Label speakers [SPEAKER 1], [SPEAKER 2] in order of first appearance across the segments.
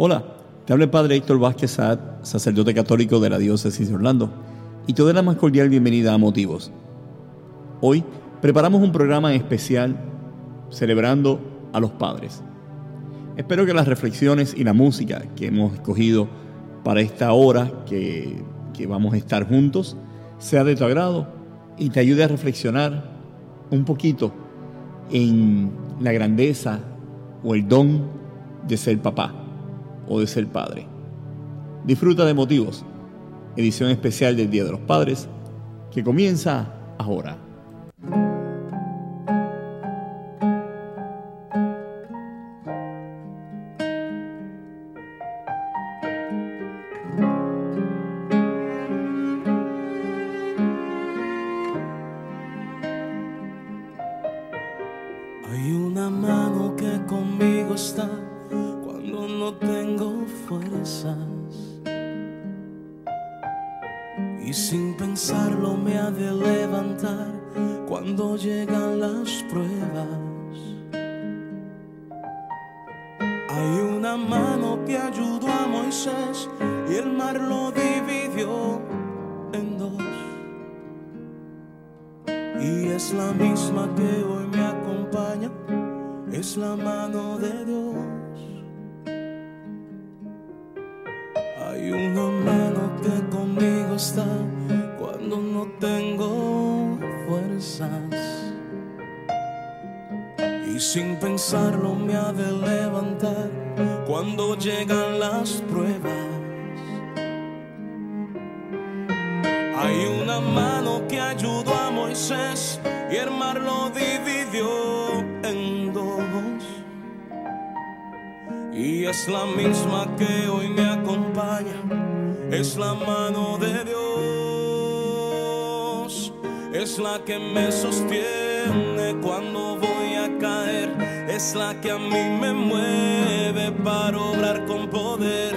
[SPEAKER 1] Hola, te habla Padre Héctor Vázquez Saad, sacerdote católico de la Diócesis de Orlando, y te doy la más cordial bienvenida a Motivos. Hoy preparamos un programa especial celebrando a los padres. Espero que las reflexiones y la música que hemos escogido para esta hora que, que vamos a estar juntos sea de tu agrado y te ayude a reflexionar un poquito en la grandeza o el don de ser papá o de ser padre. Disfruta de motivos, edición especial del Día de los Padres, que comienza ahora.
[SPEAKER 2] Hay una mano que ayudó a Moisés y el mar lo dividió en dos. Y es la misma que hoy me acompaña, es la mano de Dios. Es la que me sostiene cuando voy a caer, es la que a mí me mueve para obrar con poder,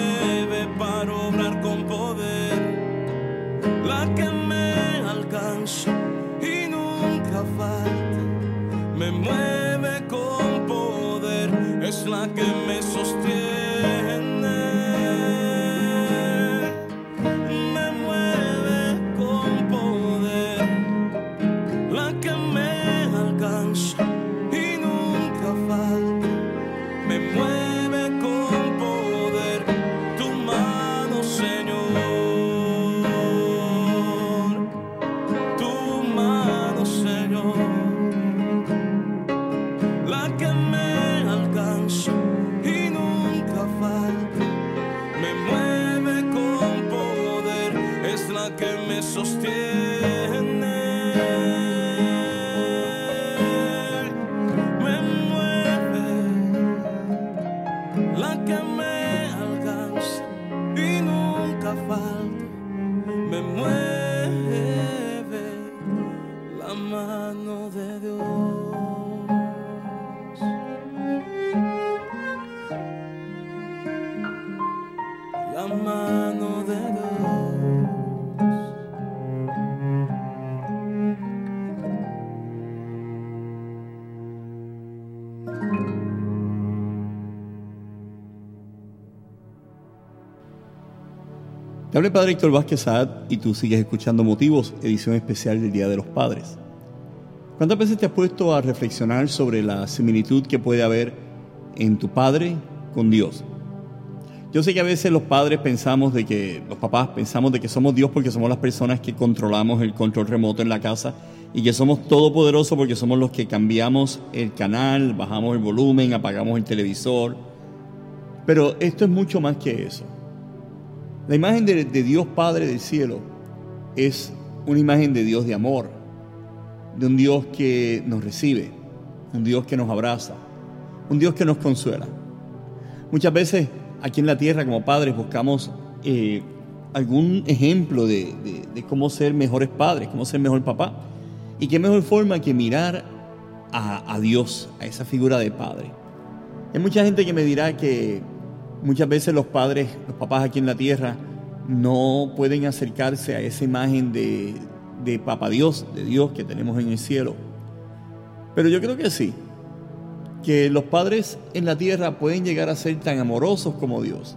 [SPEAKER 2] es la
[SPEAKER 1] Te habla el Padre Héctor Vázquez Saad y tú sigues escuchando Motivos, edición especial del Día de los Padres. ¿Cuántas veces te has puesto a reflexionar sobre la similitud que puede haber en tu padre con Dios? Yo sé que a veces los padres pensamos de que, los papás pensamos de que somos Dios porque somos las personas que controlamos el control remoto en la casa y que somos todopoderosos porque somos los que cambiamos el canal, bajamos el volumen, apagamos el televisor. Pero esto es mucho más que eso. La imagen de, Dios Padre del cielo es una imagen de Dios de amor, de un Dios que nos recibe, un Dios que nos abraza, un Dios que nos consuela. Muchas veces aquí en la tierra como padres buscamos eh, algún ejemplo de, cómo ser mejores padres, cómo ser mejor papá. Y qué mejor forma que mirar a, a Dios, a esa figura de padre. Hay mucha gente que me dirá que Muchas veces los padres, los papás aquí en la tierra, no pueden acercarse a esa imagen de, de Dios, de Dios que tenemos en el cielo. Pero yo creo que sí, que los padres en la tierra pueden llegar a ser tan amorosos como Dios.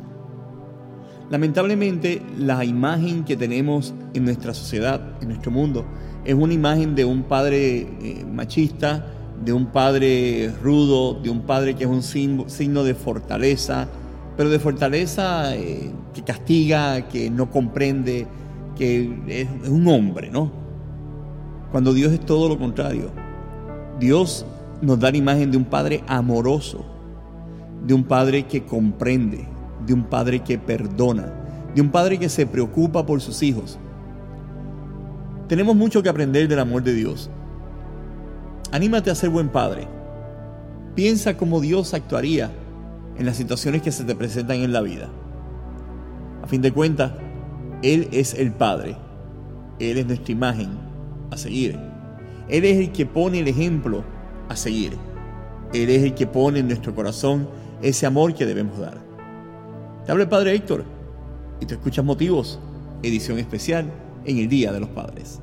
[SPEAKER 1] Lamentablemente, la imagen que tenemos en nuestra sociedad, en nuestro mundo, es una imagen de un padre eh, machista, de un padre rudo, de un padre que es un signo de fortaleza, pero de fortaleza eh, que castiga, que no comprende, que es, un hombre, ¿no? Cuando Dios es todo lo contrario. Dios nos da la imagen de un padre amoroso, de un padre que comprende, de un padre que perdona, de un padre que se preocupa por sus hijos. Tenemos mucho que aprender del amor de Dios. Anímate a ser buen padre. Piensa cómo Dios actuaría en las situaciones que se te presentan en la vida. A fin de cuentas, Él es el Padre. Él es nuestra imagen a seguir. Él es el que pone el ejemplo a seguir. Él es el que pone en nuestro corazón ese amor que debemos dar. Te habla el Padre Héctor y te escuchas Motivos, edición especial en el Día de los Padres.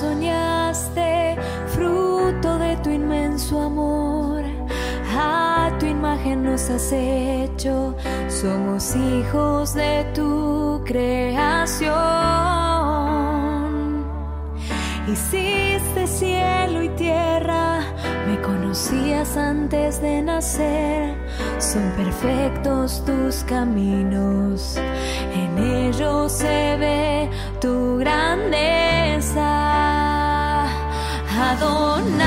[SPEAKER 3] soñaste, fruto de tu inmenso amor. A tu imagen nos has hecho, somos hijos de tu creación. Hiciste cielo y tierra, me conocías antes de nacer, son perfectos tus caminos, en ellos se ve adorna.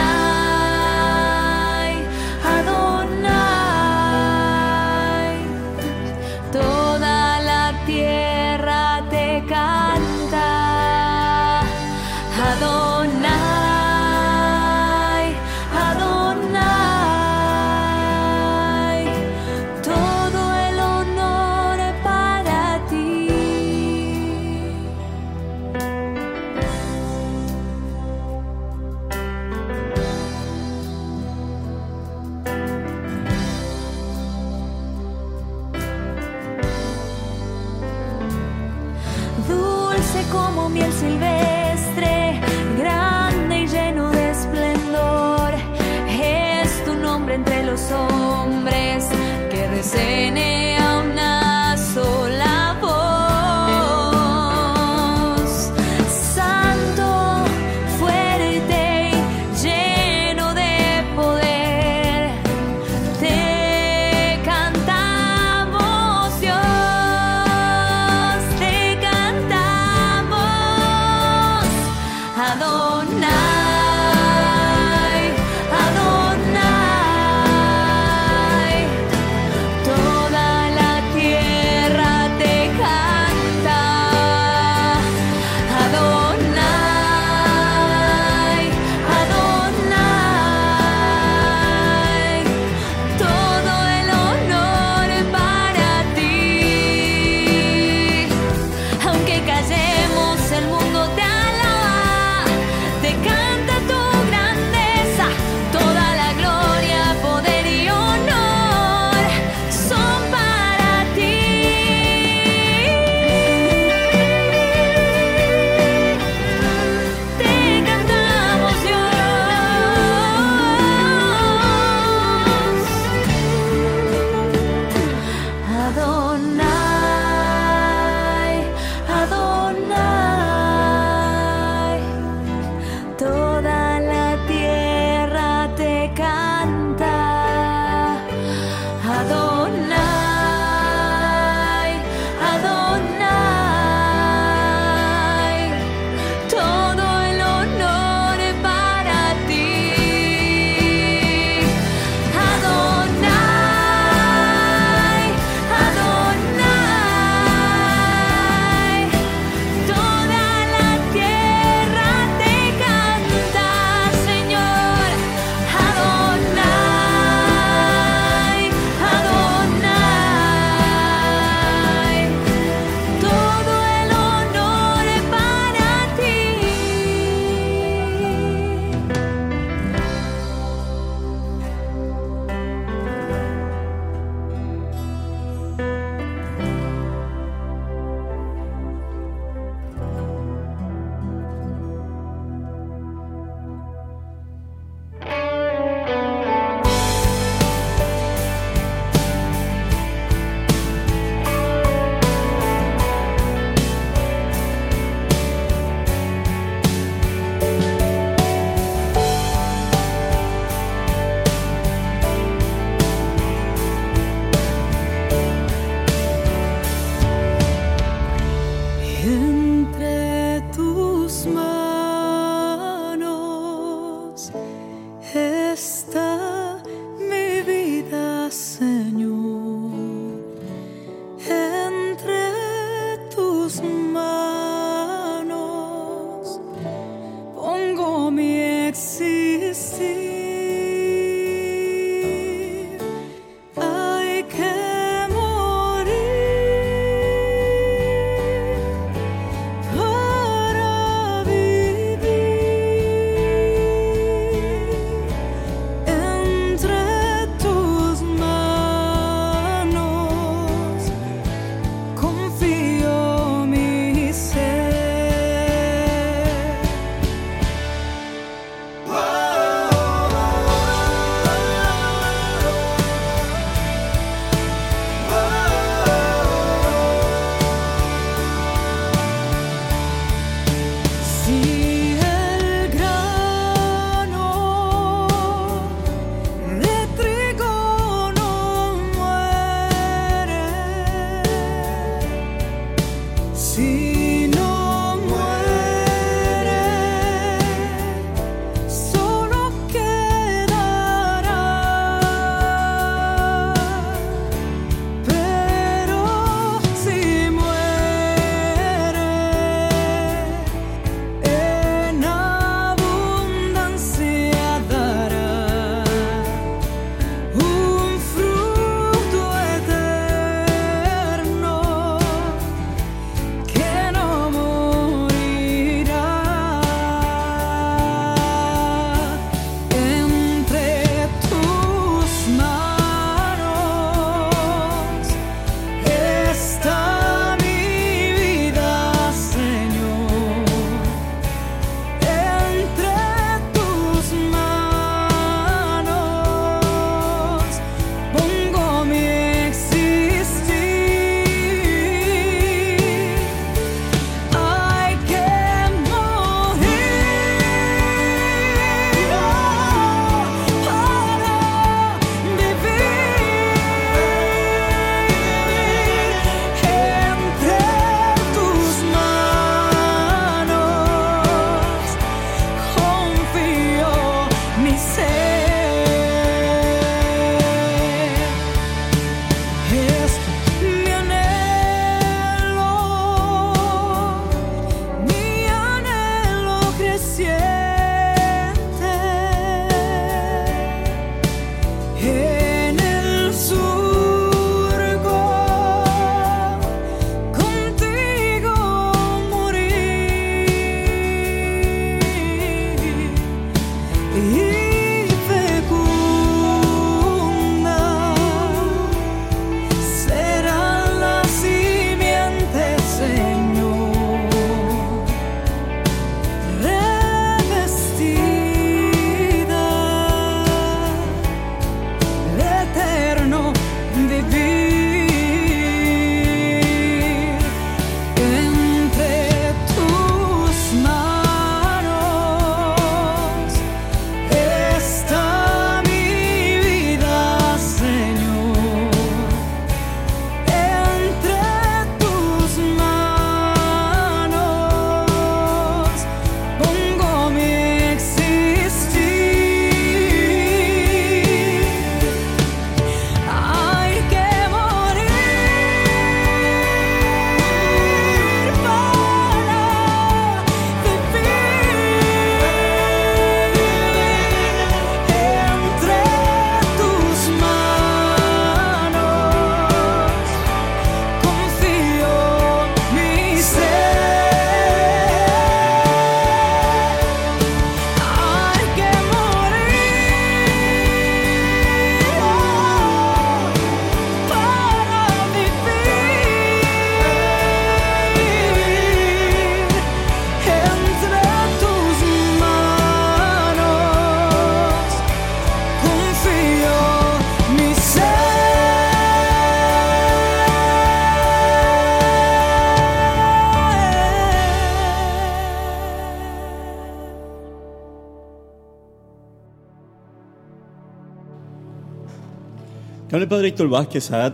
[SPEAKER 3] Te
[SPEAKER 1] habla Padre Héctor Vázquez Saad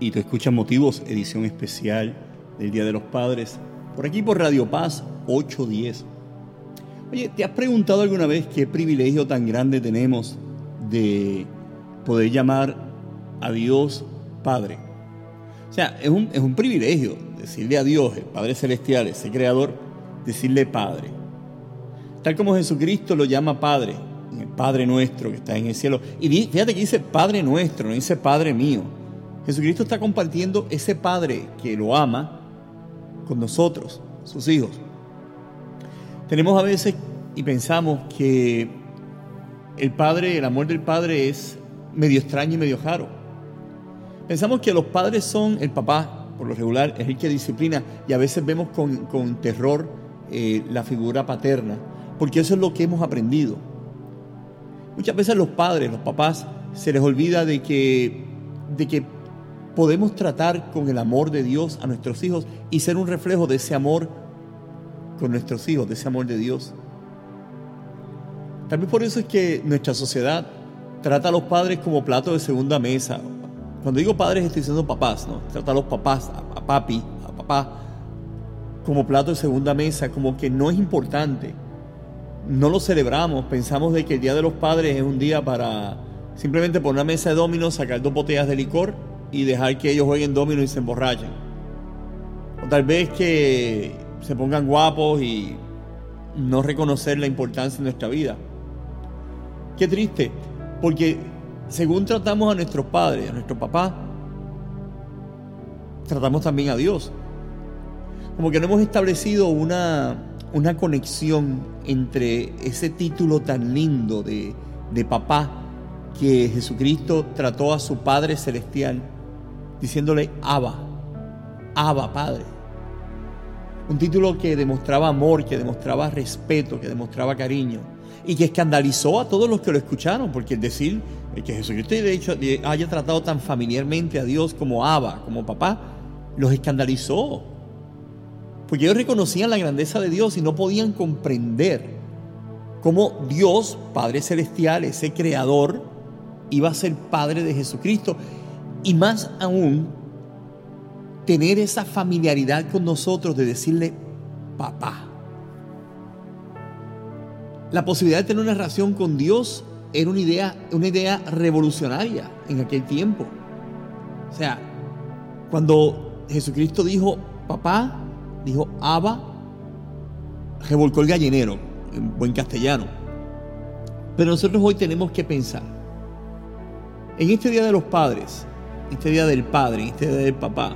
[SPEAKER 1] y tú escuchas Motivos, edición especial del Día de los Padres, por aquí por Radio Paz 810. Oye, ¿te has preguntado alguna vez qué privilegio tan grande tenemos de poder llamar a Dios Padre? O sea, es un, es un privilegio decirle a Dios, el Padre Celestial, ese Creador, decirle Padre. Tal como Jesucristo lo llama Padre, Padre nuestro que está en el cielo. Y fíjate que dice Padre nuestro, no dice Padre mío. Jesucristo está compartiendo ese Padre que lo ama con nosotros, sus hijos. Tenemos a veces y pensamos que el Padre, el amor del Padre es medio extraño y medio raro. Pensamos que los padres son el papá, por lo regular, es el que disciplina y a veces vemos con, terror eh, la figura paterna, porque eso es lo que hemos aprendido. Muchas veces los padres, los papás, se les olvida de que, de que podemos tratar con el amor de Dios a nuestros hijos y ser un reflejo de ese amor con nuestros hijos, de ese amor de Dios. También por eso es que nuestra sociedad trata a los padres como plato de segunda mesa. Cuando digo padres estoy diciendo papás, ¿no? Trata a los papás, a, papi, a papá, como plato de segunda mesa, como que no es importante. No lo celebramos, pensamos de que el Día de los Padres es un día para simplemente poner una mesa de dominos, sacar dos botellas de licor y dejar que ellos jueguen dominos y se emborrachen. O tal vez que se pongan guapos y no reconocer la importancia de nuestra vida. Qué triste, porque según tratamos a nuestros padres, a nuestro papá, tratamos también a Dios. Como que no hemos establecido una, una conexión entre ese título tan lindo de, de papá que Jesucristo trató a su Padre Celestial, diciéndole Abba, Abba Padre. Un título que demostraba amor, que demostraba respeto, que demostraba cariño y que escandalizó a todos los que lo escucharon, porque el decir que Jesucristo haya tratado tan familiarmente a Dios como Abba, como papá, los escandalizó. Porque ellos reconocían la grandeza de Dios y no podían comprender cómo Dios, Padre Celestial, ese creador, iba a ser Padre de Jesucristo. Y más aún, tener esa familiaridad con nosotros de decirle papá. La posibilidad de tener una relación con Dios era una idea, una idea revolucionaria en aquel tiempo. O sea, cuando Jesucristo dijo papá, dijo Abba, revolcó el gallinero, en buen castellano. Pero nosotros hoy tenemos que pensar, en este Día de los Padres, este Día del Padre, este Día del Papá,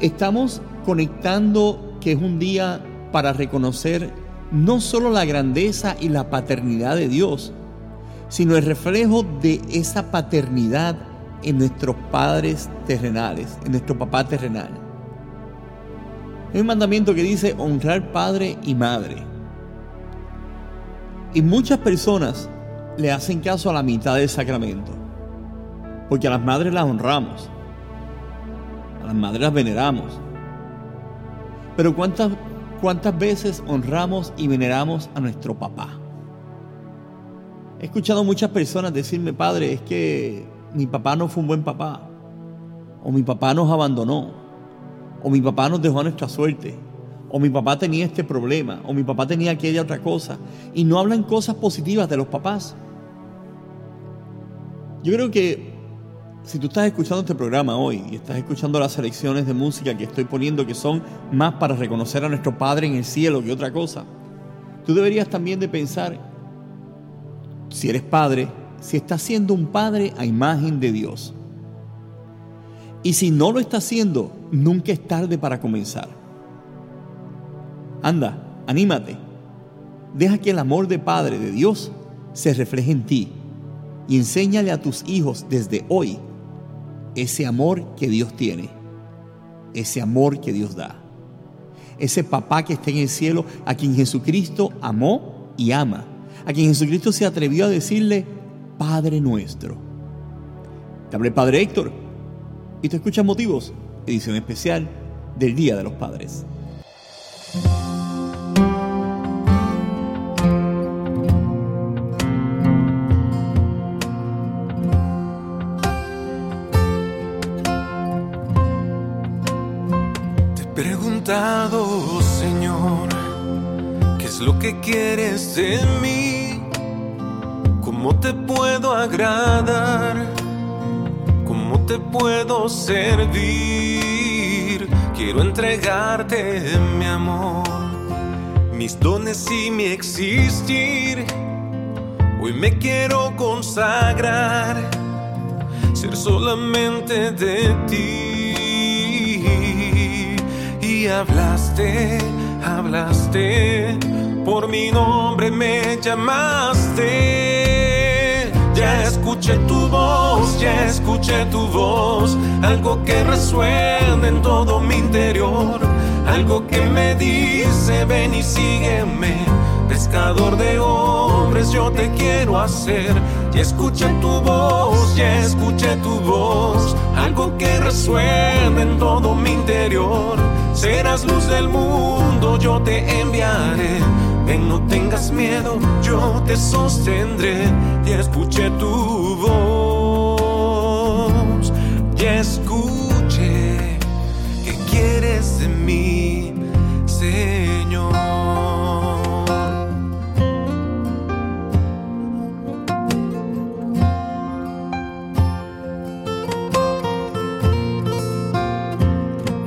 [SPEAKER 1] estamos conectando que es un día para reconocer no solo la grandeza y la paternidad de Dios, sino el reflejo de esa paternidad en nuestros padres terrenales, en nuestro papá terrenal. Hay un mandamiento que dice honrar padre y madre. Y muchas personas le hacen caso a la mitad del sacramento, porque a las madres las honramos, a las madres las veneramos. Pero ¿cuántas ¿Cuántas veces honramos y veneramos a nuestro papá? He escuchado muchas personas decirme, padre, es que mi papá no fue un buen papá, o mi papá nos abandonó, o mi papá nos dejó a nuestra suerte, o mi papá tenía este problema, o mi papá tenía aquella otra cosa, y no hablan cosas positivas de los papás. Yo creo que si tú estás escuchando este programa hoy y estás escuchando las selecciones de música que estoy poniendo que son más para reconocer a nuestro Padre en el cielo que otra cosa, tú deberías también de pensar, si eres padre, si estás siendo un padre a imagen de Dios. Y si no lo estás haciendo, nunca es tarde para comenzar. Anda, anímate. Deja que el amor de Padre de Dios se refleje en ti y enséñale a tus hijos desde hoy ese amor que Dios tiene, ese amor que Dios da. Ese papá que está en el cielo, a quien Jesucristo amó y ama, a quien Jesucristo se atrevió a decirle, Padre nuestro. Te hablé Padre Héctor y te escuchas Motivos, edición especial del Día de los Padres.
[SPEAKER 4] Te he preguntado, Señor, ¿qué es lo que quieres de mí? ¿Cómo te puedo agradar? ¿Cómo te puedo servir? Quiero entregarte mi amor, mis dones y mi existir. Hoy me quiero consagrar, ser solamente de ti hablaste, hablaste, por mi nombre me llamaste. Ya escuché tu voz, ya escuché tu voz, algo que resuena en todo mi interior, algo que me dice ven y sígueme, pescador de hombres yo te quiero hacer. Ya escuché tu voz, ya escuché tu voz, algo que resuena en todo mi interior. Serás luz del mundo, yo te enviaré. Ven, no tengas miedo, yo te sostendré. Y escuché tu voz, y escuché que quieres de mí, Señor.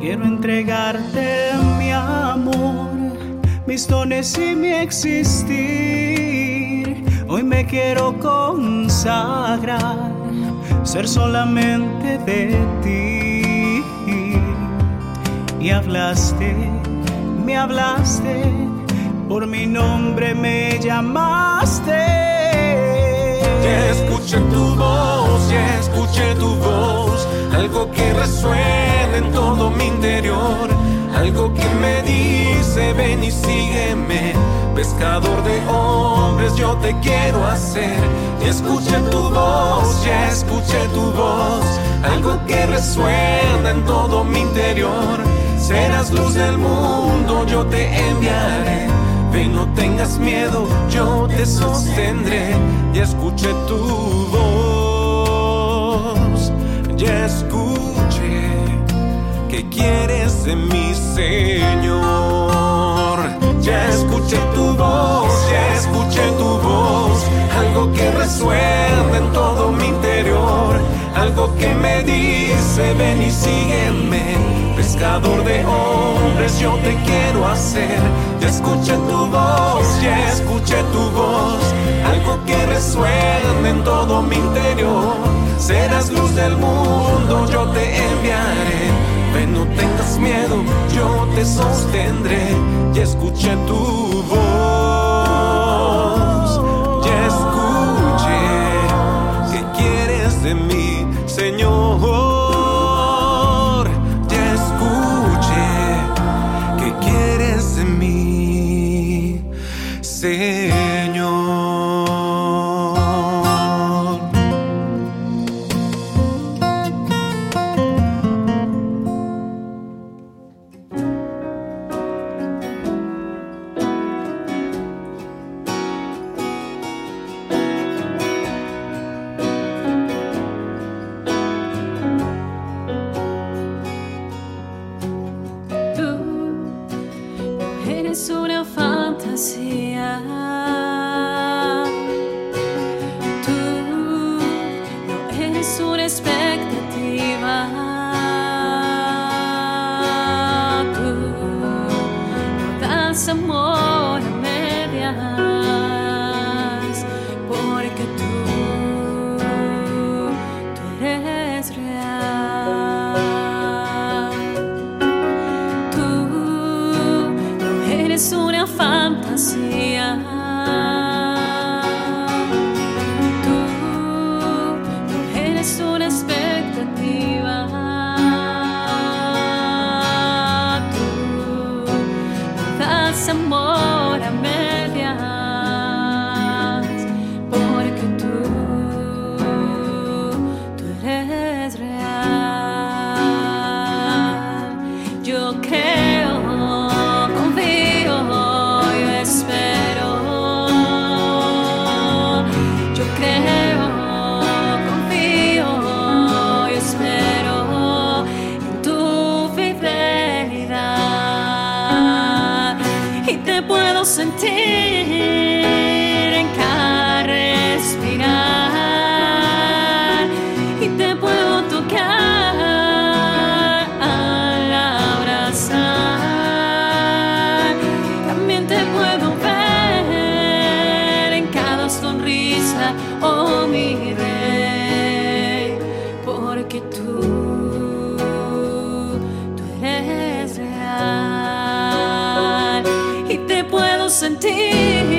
[SPEAKER 5] Quiero entregarte mis y mi existir. Hoy me quiero consagrar, ser solamente de ti. Y hablaste, me hablaste, por mi nombre me llamaste.
[SPEAKER 4] Ya escuché tu voz, ya escuché tu voz, algo que resuena en todo mi interior, algo que me ven y sígueme, pescador de hombres yo te quiero hacer. Escuché tu voz, ya escuché tu voz, algo que resuena en todo mi interior, serás luz del mundo, yo te enviaré. Ven, no tengas miedo, yo te sostendré. Ya escuché tu voz, ya escuché que quieres de mi Señor. Ya escuché tu voz, ya escuché tu voz, algo que resuena en todo mi interior, algo que me dice ven y sígueme pescador de hombres, yo te quiero hacer. Ya escuché tu voz, ya escuché tu voz, algo que resuena en todo mi interior. Serás luz del mundo, yo te enviaré. Ven, no tengas miedo, yo te sostendré. Ya escuché tu voz, ya escuché que quieres de mí, Señor. Ya escuché que quieres de mí, Señor.
[SPEAKER 3] oh mi rey, porque tú, tú eres real y te puedo sentir.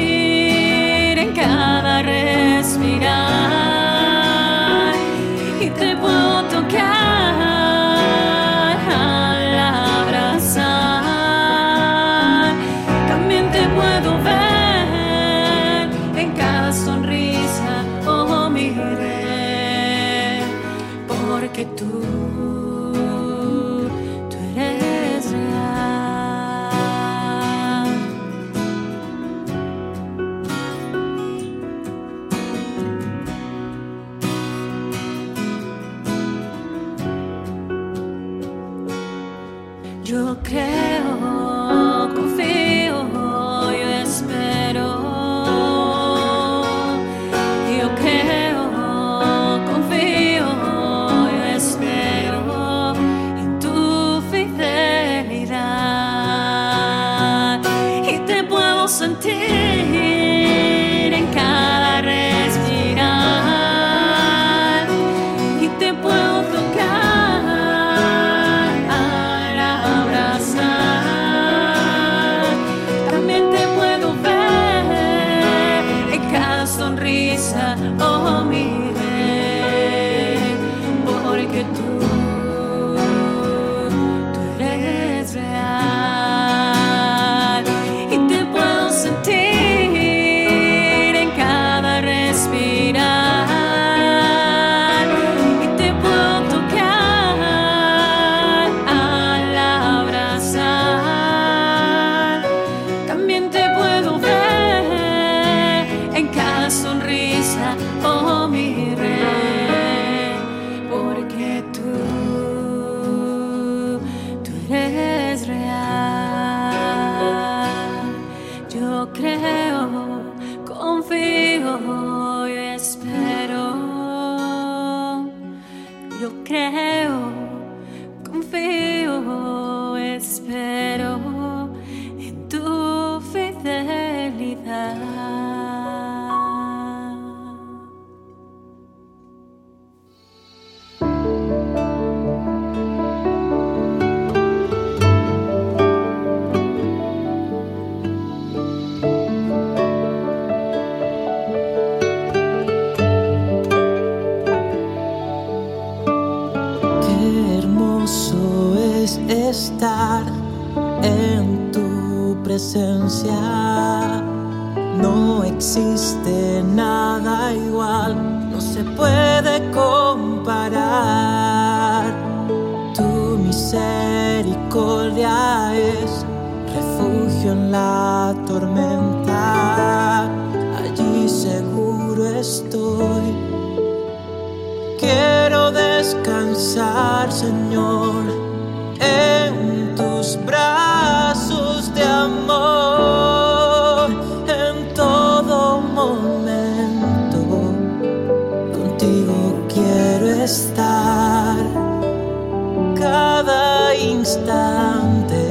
[SPEAKER 3] instante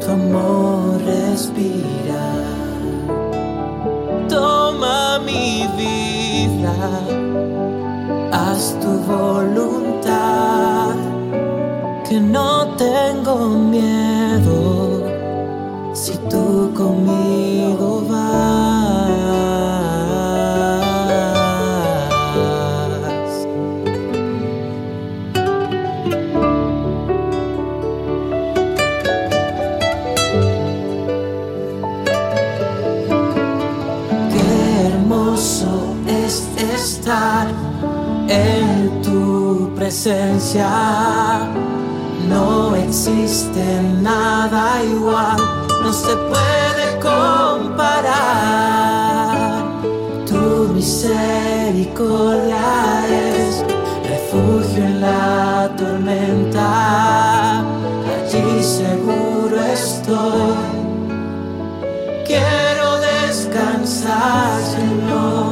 [SPEAKER 3] tu amor respira. Toma mi vida, haz tu
[SPEAKER 6] voluntad, que no tengo miedo. presencia. No existe nada igual, no se puede comparar. Tu misericordia es refugio en la tormenta. Allí seguro estoy. Quiero descansar, Señor.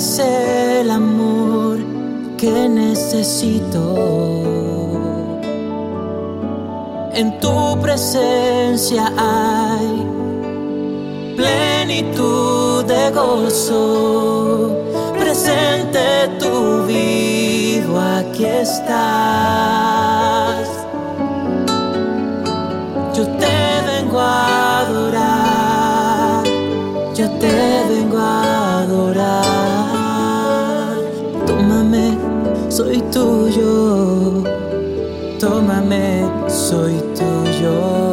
[SPEAKER 6] es el amor que necesito. En tu presencia hay plenitud de gozo. Presente tu vivo, aquí está tuyo. Tómame, soy tuyo.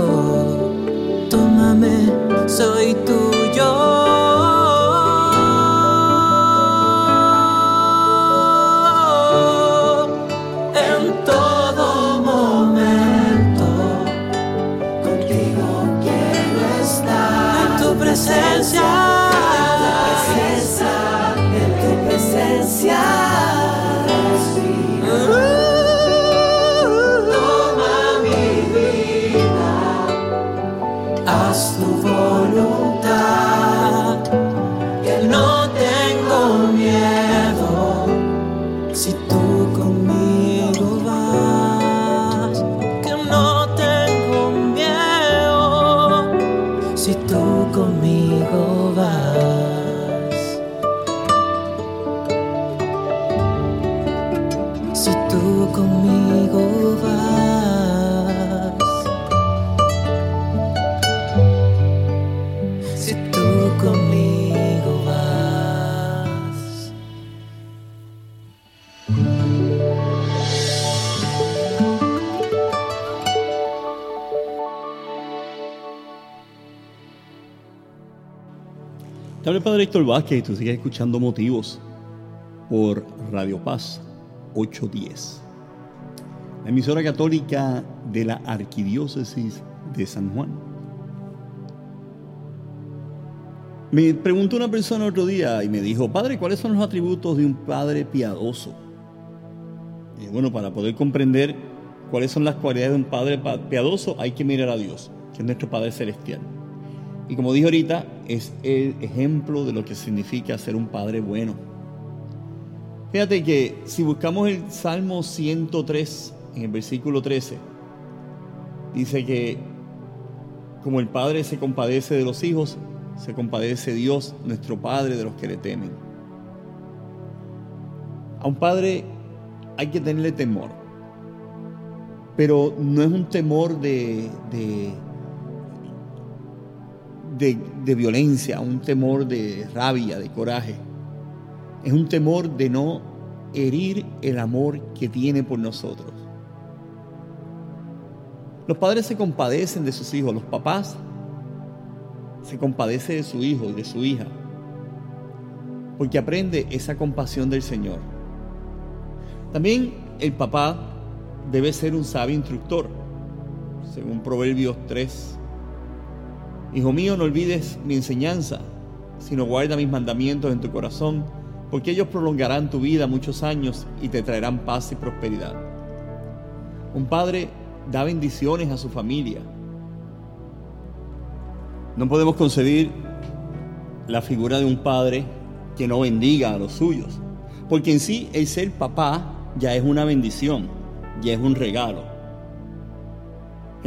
[SPEAKER 1] Te habla el Padre Héctor Vázquez y tú sigues escuchando Motivos por Radio Paz 810. La emisora católica de la Arquidiócesis de San Juan. Me preguntó una persona otro día y me dijo, Padre, ¿cuáles son los atributos de un padre piadoso? Y bueno, para poder comprender cuáles son las cualidades de un padre pa- piadoso, hay que mirar a Dios, que es nuestro Padre Celestial. Y como dije ahorita, es el ejemplo de lo que significa ser un padre bueno. Fíjate que si buscamos el Salmo 103, en el versículo 13, dice que como el Padre se compadece de los hijos, se compadece Dios, nuestro Padre, de los que le temen. A un padre hay que tenerle temor, pero no es un temor de, de, de, violencia, un temor de rabia, de coraje. Es un temor de no herir el amor que tiene por nosotros. Los padres se compadecen de sus hijos, los papás se compadece de su hijo y de su hija, porque aprende esa compasión del Señor. También el papá debe ser un sabio instructor, según Proverbios 3. Hijo mío, no olvides mi enseñanza, sino guarda mis mandamientos en tu corazón, porque ellos prolongarán tu vida muchos años y te traerán paz y prosperidad. Un padre da bendiciones a su familia. No podemos concebir la figura de un padre que no bendiga a los suyos, porque en sí el ser papá ya es una bendición, ya es un regalo.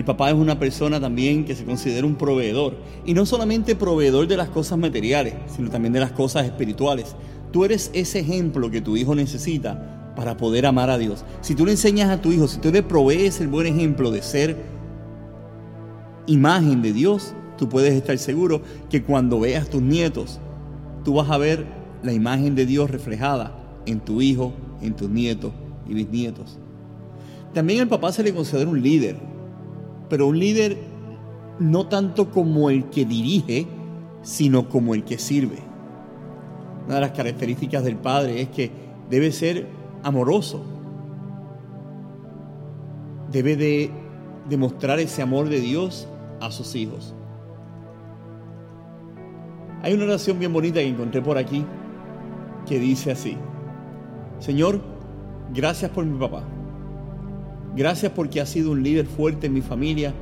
[SPEAKER 1] El papá es una persona también que se considera un proveedor, y no solamente proveedor de las cosas materiales, sino también de las cosas espirituales. Tú eres ese ejemplo que tu hijo necesita para poder amar a Dios. Si tú le enseñas a tu hijo, si tú le provees el buen ejemplo de ser imagen de Dios, tú puedes estar seguro que cuando veas tus nietos, tú vas a ver la imagen de Dios reflejada en tu hijo, en tus nietos y bisnietos. También al papá se le considera un líder, pero un líder no tanto como el que dirige, sino como el que sirve. Una de las características del padre es que debe ser amoroso. Debe de demostrar ese amor de Dios a sus hijos. Hay una oración bien bonita que encontré por aquí que dice así, Señor, gracias por mi papá. Gracias porque ha sido un líder fuerte en mi familia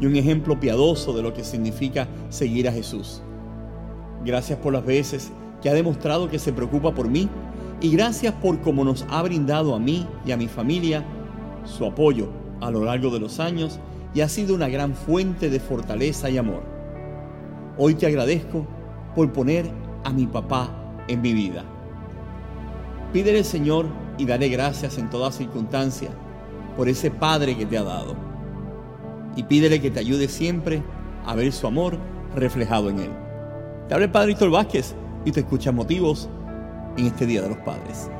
[SPEAKER 1] y un ejemplo piadoso de lo que significa seguir a Jesús. Gracias por las veces que ha demostrado que se preocupa por mí
[SPEAKER 7] y gracias por cómo nos ha brindado a mí y a mi familia su apoyo a lo largo de los años y ha sido una gran fuente de fortaleza y amor. Hoy te agradezco por poner a mi papá en mi vida. Pídele Señor y dale gracias en toda circunstancia por ese Padre que te ha dado. Y pídele que te ayude siempre a ver su amor reflejado en él. Te habla el Padre Víctor Vázquez y te escucha motivos en este Día de los Padres.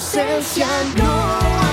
[SPEAKER 7] Presencia? No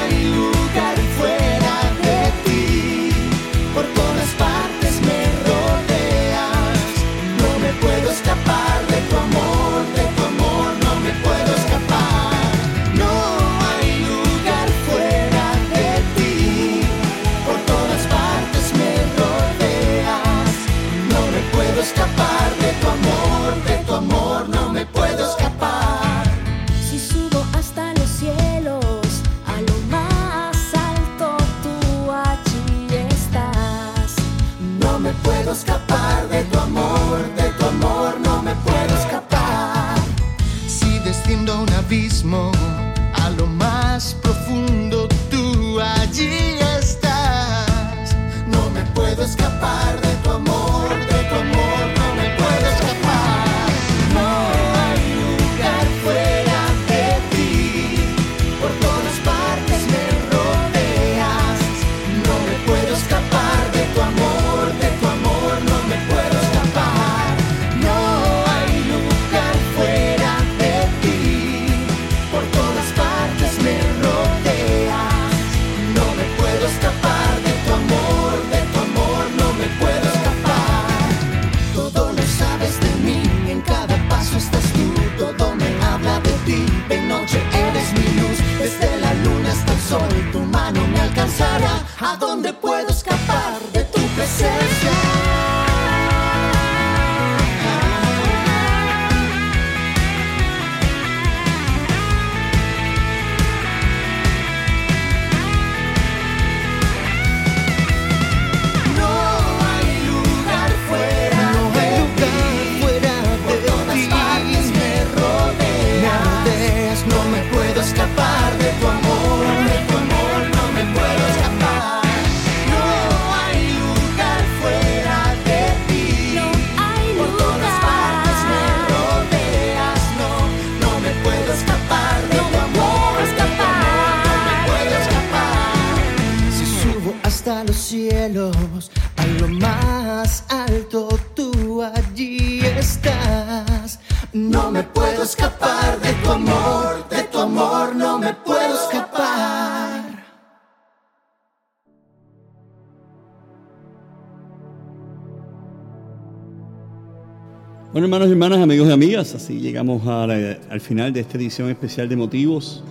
[SPEAKER 1] Hermanos y hermanas, amigos y amigas, así llegamos la- al final de esta edición especial de Motivos,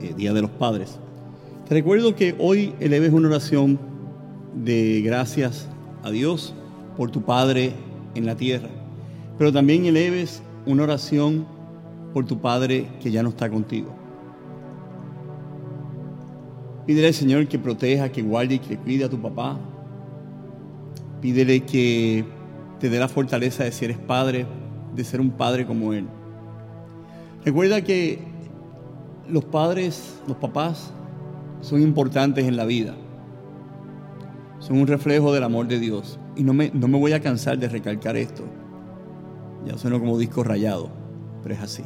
[SPEAKER 1] eh, Día de los Padres. Te recuerdo que hoy eleves una oración de gracias a Dios por tu Padre en la tierra, pero también eleves una oración por tu Padre que ya no está contigo. Pídele al Señor que proteja, que guarde y que cuide a tu papá. Pídele que te dé la fortaleza de si eres padre, de ser un padre como Él. Recuerda que los padres, los papás, son importantes en la vida. Son un reflejo del amor de Dios. Y no me, no me voy a cansar de recalcar esto. Ya sueno como disco rayado, pero es así.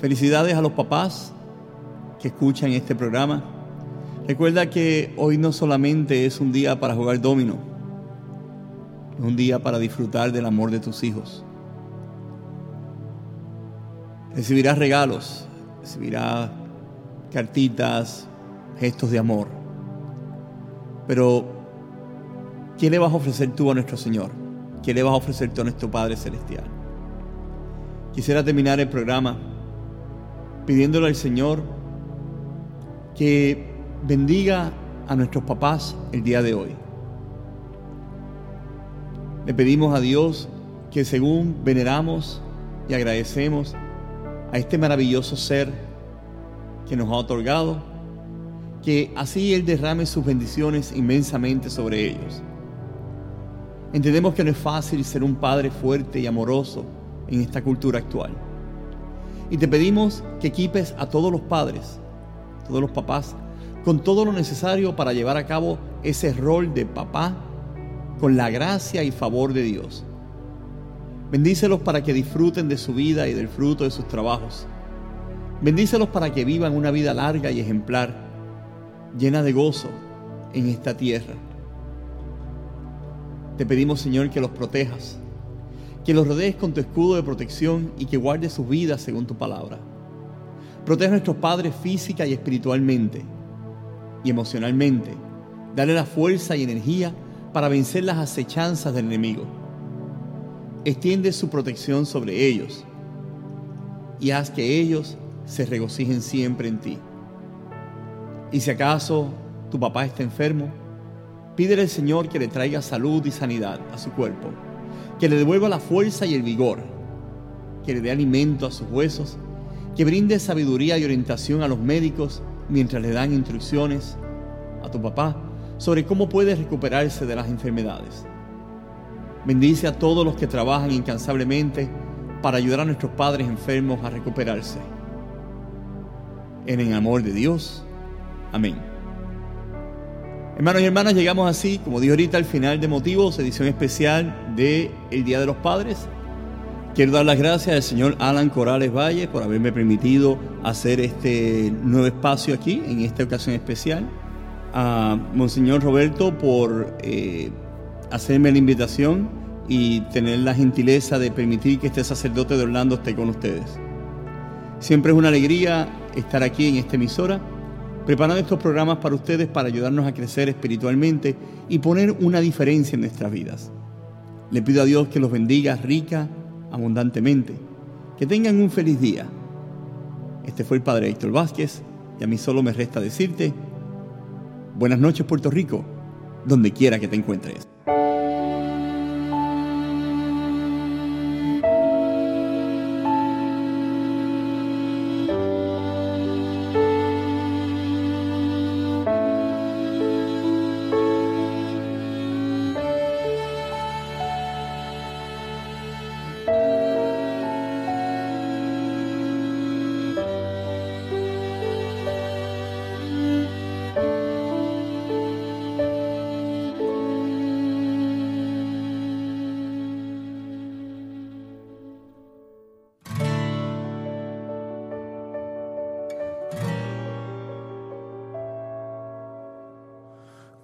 [SPEAKER 1] Felicidades a los papás que escuchan este programa. Recuerda que hoy no solamente es un día para jugar domino, un día para disfrutar del amor de tus hijos. Recibirás regalos, recibirás cartitas, gestos de amor. Pero, ¿qué le vas a ofrecer tú a nuestro Señor? ¿Qué le vas a ofrecer tú a nuestro Padre Celestial? Quisiera terminar el programa pidiéndole al Señor que bendiga a nuestros papás el día de hoy. Le pedimos a Dios que según veneramos y agradecemos a este maravilloso ser que nos ha otorgado, que así Él derrame sus bendiciones inmensamente sobre ellos. Entendemos que no es fácil ser un padre fuerte y amoroso en esta cultura actual. Y te pedimos que equipes a todos los padres, todos los papás, con todo lo necesario para llevar a cabo ese rol de papá con la gracia y favor de Dios. Bendícelos para que disfruten de su vida y del fruto de sus trabajos. Bendícelos para que vivan una vida larga y ejemplar, llena de gozo en esta tierra. Te pedimos, Señor, que los protejas, que los rodees con tu escudo de protección y que guardes sus vidas según tu palabra. Protege a nuestros padres física y espiritualmente y emocionalmente. Dale la fuerza y energía para vencer las acechanzas del enemigo. Extiende su protección sobre ellos y haz que ellos se regocijen siempre en ti. Y si acaso tu papá está enfermo, pídele al Señor que le traiga salud y sanidad a su cuerpo, que le devuelva la fuerza y el vigor, que le dé alimento a sus huesos, que brinde sabiduría y orientación a los médicos mientras le dan instrucciones a tu papá sobre cómo puede recuperarse de las enfermedades. Bendice a todos los que trabajan incansablemente para ayudar a nuestros padres enfermos a recuperarse. En el amor de Dios. Amén. Hermanos y hermanas, llegamos así, como dijo ahorita, al final de Motivos, edición especial de El Día de los Padres. Quiero dar las gracias al señor Alan Corales Valle por haberme permitido hacer este nuevo espacio aquí, en esta ocasión especial. A Monseñor Roberto por eh, hacerme la invitación y tener la gentileza de permitir que este sacerdote de Orlando esté con ustedes. Siempre es una alegría estar aquí en esta emisora, preparando estos programas para ustedes para ayudarnos a crecer espiritualmente y poner una diferencia en nuestras vidas. Le pido a Dios que los bendiga rica abundantemente. Que tengan un feliz día. Este fue el Padre Héctor Vázquez y a mí solo me resta decirte, buenas noches Puerto Rico, donde quiera que te encuentres.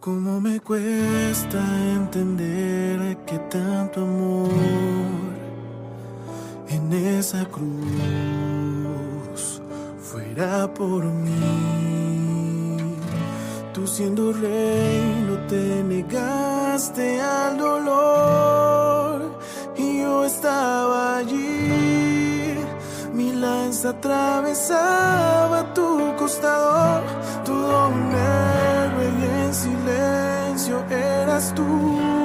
[SPEAKER 2] Cómo me cuesta entender que tanto amor en esa cruz fuera por mí. Tú siendo rey no te negaste al dolor y yo estaba allí. Mi lanza atravesaba tu costado, tu don en silencio eras tú, mi salvador.